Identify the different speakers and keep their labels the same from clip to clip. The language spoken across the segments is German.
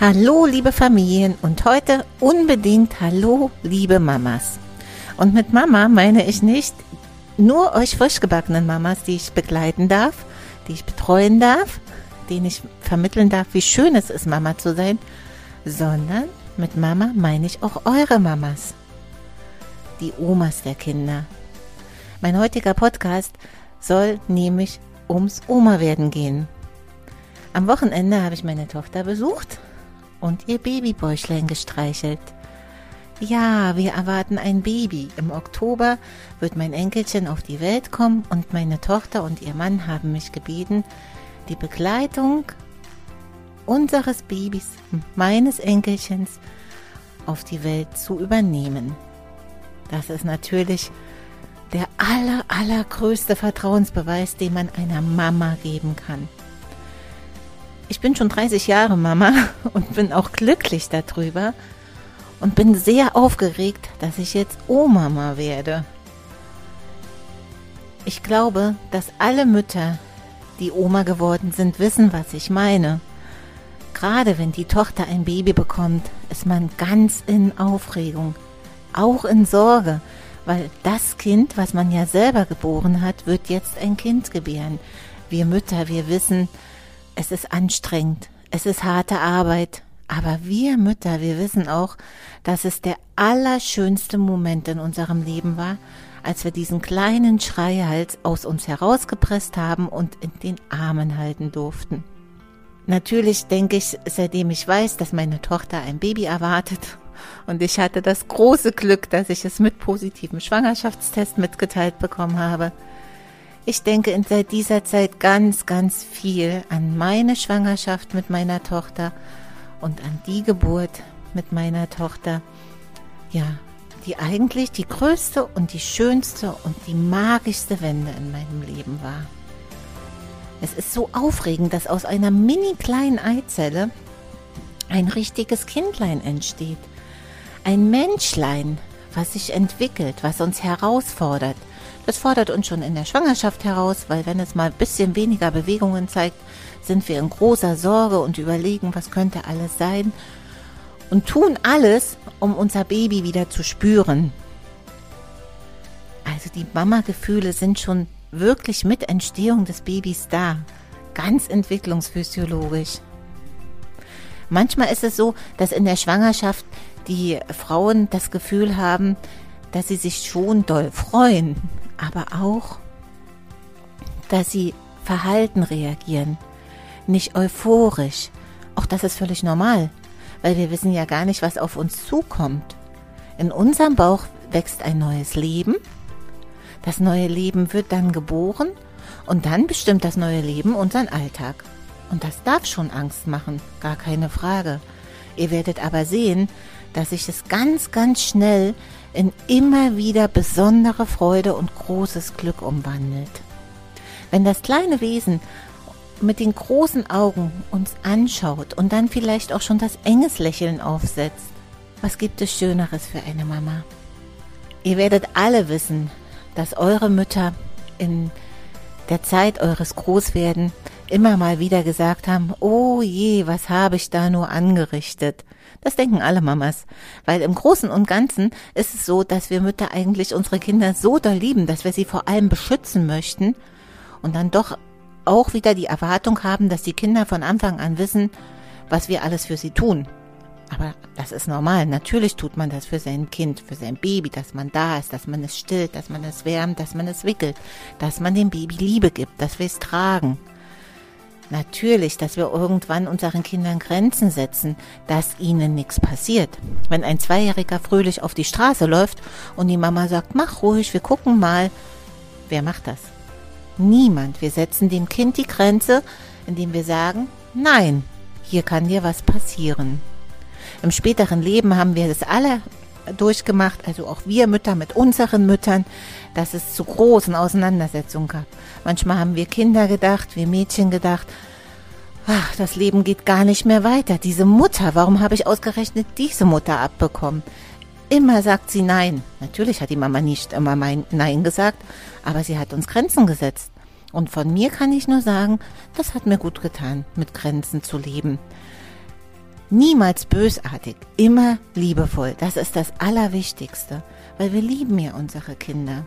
Speaker 1: Hallo, liebe Familien und heute unbedingt Hallo, liebe Mamas. Und mit Mama meine ich nicht nur euch frisch gebackenen Mamas, die ich begleiten darf, die ich betreuen darf, denen ich vermitteln darf, wie schön es ist, Mama zu sein, sondern mit Mama meine ich auch eure Mamas, die Omas der Kinder. Mein heutiger Podcast soll nämlich ums Oma werden gehen. Am Wochenende habe ich meine Tochter besucht und ihr Babybäuchlein gestreichelt. Ja, wir erwarten ein Baby. Im Oktober wird mein Enkelchen auf die Welt kommen und meine Tochter und ihr Mann haben mich gebeten, die Begleitung unseres Babys, meines Enkelchens, auf die Welt zu übernehmen. Das ist natürlich der aller, allergrößte Vertrauensbeweis, den man einer Mama geben kann. Ich bin schon 30 Jahre Mama und bin auch glücklich darüber und bin sehr aufgeregt, dass ich jetzt Oma werde. Ich glaube, dass alle Mütter, die Oma geworden sind, wissen, was ich meine. Gerade wenn die Tochter ein Baby bekommt, ist man ganz in Aufregung, auch in Sorge, weil das Kind, was man ja selber geboren hat, wird jetzt ein Kind gebären. Wir Mütter, wir wissen, es ist anstrengend, es ist harte Arbeit, aber wir Mütter, wir wissen auch, dass es der allerschönste Moment in unserem Leben war, als wir diesen kleinen Schreihals aus uns herausgepresst haben und in den Armen halten durften. Natürlich denke ich, seitdem ich weiß, dass meine Tochter ein Baby erwartet, und ich hatte das große Glück, dass ich es mit positivem Schwangerschaftstest mitgeteilt bekommen habe, ich denke in seit dieser Zeit ganz, ganz viel an meine Schwangerschaft mit meiner Tochter und an die Geburt mit meiner Tochter. Ja, die eigentlich die größte und die schönste und die magischste Wende in meinem Leben war. Es ist so aufregend, dass aus einer mini kleinen Eizelle ein richtiges Kindlein entsteht. Ein Menschlein, was sich entwickelt, was uns herausfordert, das fordert uns schon in der Schwangerschaft heraus, weil wenn es mal ein bisschen weniger Bewegungen zeigt, sind wir in großer Sorge und überlegen, was könnte alles sein und tun alles, um unser Baby wieder zu spüren. Also die Mama-Gefühle sind schon wirklich mit Entstehung des Babys da, ganz entwicklungsphysiologisch. Manchmal ist es so, dass in der Schwangerschaft die Frauen das Gefühl haben, dass sie sich schon doll freuen, aber auch, dass sie verhalten reagieren, nicht euphorisch. Auch das ist völlig normal, weil wir wissen ja gar nicht, was auf uns zukommt. In unserem Bauch wächst ein neues Leben. Das neue Leben wird dann geboren und dann bestimmt das neue Leben unseren Alltag. Und das darf schon Angst machen, gar keine Frage. Ihr werdet aber sehen, dass sich es ganz, ganz schnell in immer wieder besondere Freude und großes Glück umwandelt. Wenn das kleine Wesen mit den großen Augen uns anschaut und dann vielleicht auch schon das enges Lächeln aufsetzt, was gibt es Schöneres für eine Mama? Ihr werdet alle wissen, dass eure Mütter in der Zeit eures Großwerden immer mal wieder gesagt haben, oh je, was habe ich da nur angerichtet? Das denken alle Mamas. Weil im Großen und Ganzen ist es so, dass wir Mütter eigentlich unsere Kinder so doll lieben, dass wir sie vor allem beschützen möchten und dann doch auch wieder die Erwartung haben, dass die Kinder von Anfang an wissen, was wir alles für sie tun. Aber das ist normal. Natürlich tut man das für sein Kind, für sein Baby, dass man da ist, dass man es stillt, dass man es wärmt, dass man es wickelt, dass man dem Baby Liebe gibt, dass wir es tragen. Natürlich, dass wir irgendwann unseren Kindern Grenzen setzen, dass ihnen nichts passiert. Wenn ein Zweijähriger fröhlich auf die Straße läuft und die Mama sagt, mach ruhig, wir gucken mal, wer macht das? Niemand. Wir setzen dem Kind die Grenze, indem wir sagen, nein, hier kann dir was passieren. Im späteren Leben haben wir das alle durchgemacht, also auch wir Mütter mit unseren Müttern, dass es zu großen Auseinandersetzungen gab. Manchmal haben wir Kinder gedacht, wir Mädchen gedacht, ach, das Leben geht gar nicht mehr weiter. Diese Mutter, warum habe ich ausgerechnet diese Mutter abbekommen? Immer sagt sie Nein. Natürlich hat die Mama nicht immer Nein gesagt, aber sie hat uns Grenzen gesetzt. Und von mir kann ich nur sagen, das hat mir gut getan, mit Grenzen zu leben. Niemals bösartig, immer liebevoll. Das ist das Allerwichtigste, weil wir lieben ja unsere Kinder.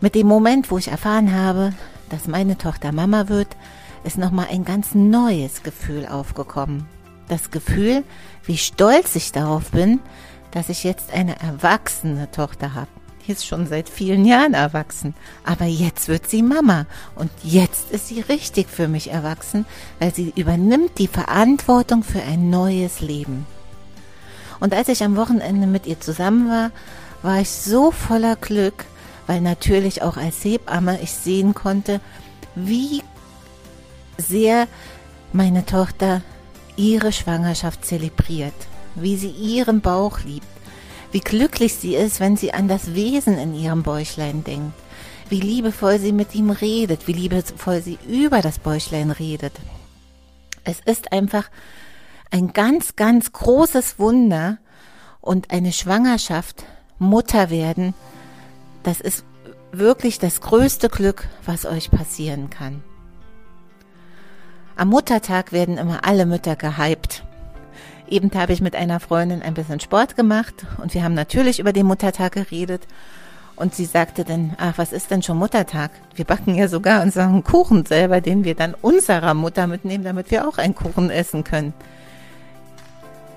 Speaker 1: Mit dem Moment, wo ich erfahren habe, dass meine Tochter Mama wird, ist nochmal ein ganz neues Gefühl aufgekommen. Das Gefühl, wie stolz ich darauf bin, dass ich jetzt eine erwachsene Tochter habe. Ist schon seit vielen Jahren erwachsen. Aber jetzt wird sie Mama. Und jetzt ist sie richtig für mich erwachsen, weil sie übernimmt die Verantwortung für ein neues Leben. Und als ich am Wochenende mit ihr zusammen war, war ich so voller Glück, weil natürlich auch als Hebamme ich sehen konnte, wie sehr meine Tochter ihre Schwangerschaft zelebriert, wie sie ihren Bauch liebt, wie glücklich sie ist, wenn sie an das Wesen in ihrem Bäuchlein denkt, wie liebevoll sie mit ihm redet, wie liebevoll sie über das Bäuchlein redet. Es ist einfach ein ganz, ganz großes Wunder und eine Schwangerschaft, Mutter werden, das ist wirklich das größte Glück, was euch passieren kann. Am Muttertag werden immer alle Mütter gehypt. Eben habe ich mit einer Freundin ein bisschen Sport gemacht und wir haben natürlich über den Muttertag geredet. Und sie sagte dann, ach, was ist denn schon Muttertag? Wir backen ja sogar unseren Kuchen selber, den wir dann unserer Mutter mitnehmen, damit wir auch einen Kuchen essen können.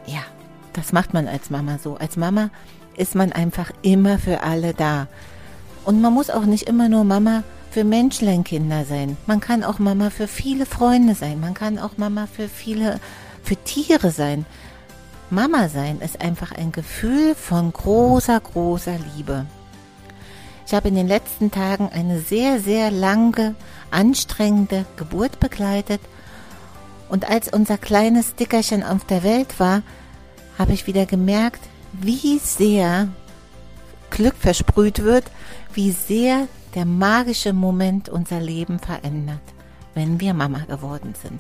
Speaker 1: Ja, das macht man als Mama so. Als Mama ist man einfach immer für alle da. Und man muss auch nicht immer nur Mama für Menschleinkinder sein. Man kann auch Mama für viele Freunde sein. Man kann auch Mama für viele, für Tiere sein. Mama sein ist einfach ein Gefühl von großer, großer Liebe. Ich habe in den letzten Tagen eine sehr, sehr lange, anstrengende Geburt begleitet. Und als unser kleines Dickerchen auf der Welt war, habe ich wieder gemerkt, wie sehr Glück versprüht wird, wie sehr der magische Moment unser Leben verändert, wenn wir Mama geworden sind.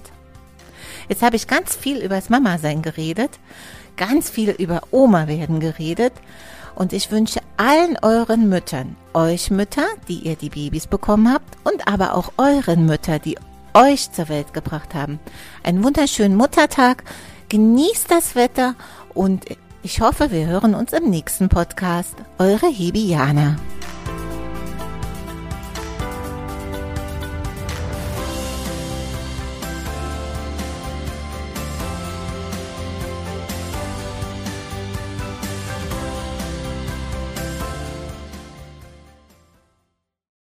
Speaker 1: Jetzt habe ich ganz viel über das Mama-Sein geredet, ganz viel über Oma werden geredet und ich wünsche allen euren Müttern, euch Mütter, die ihr die Babys bekommen habt und aber auch euren Mütter, die euch zur Welt gebracht haben, einen wunderschönen Muttertag, genießt das Wetter und ich hoffe, wir hören uns im nächsten Podcast. Eure Hebiana.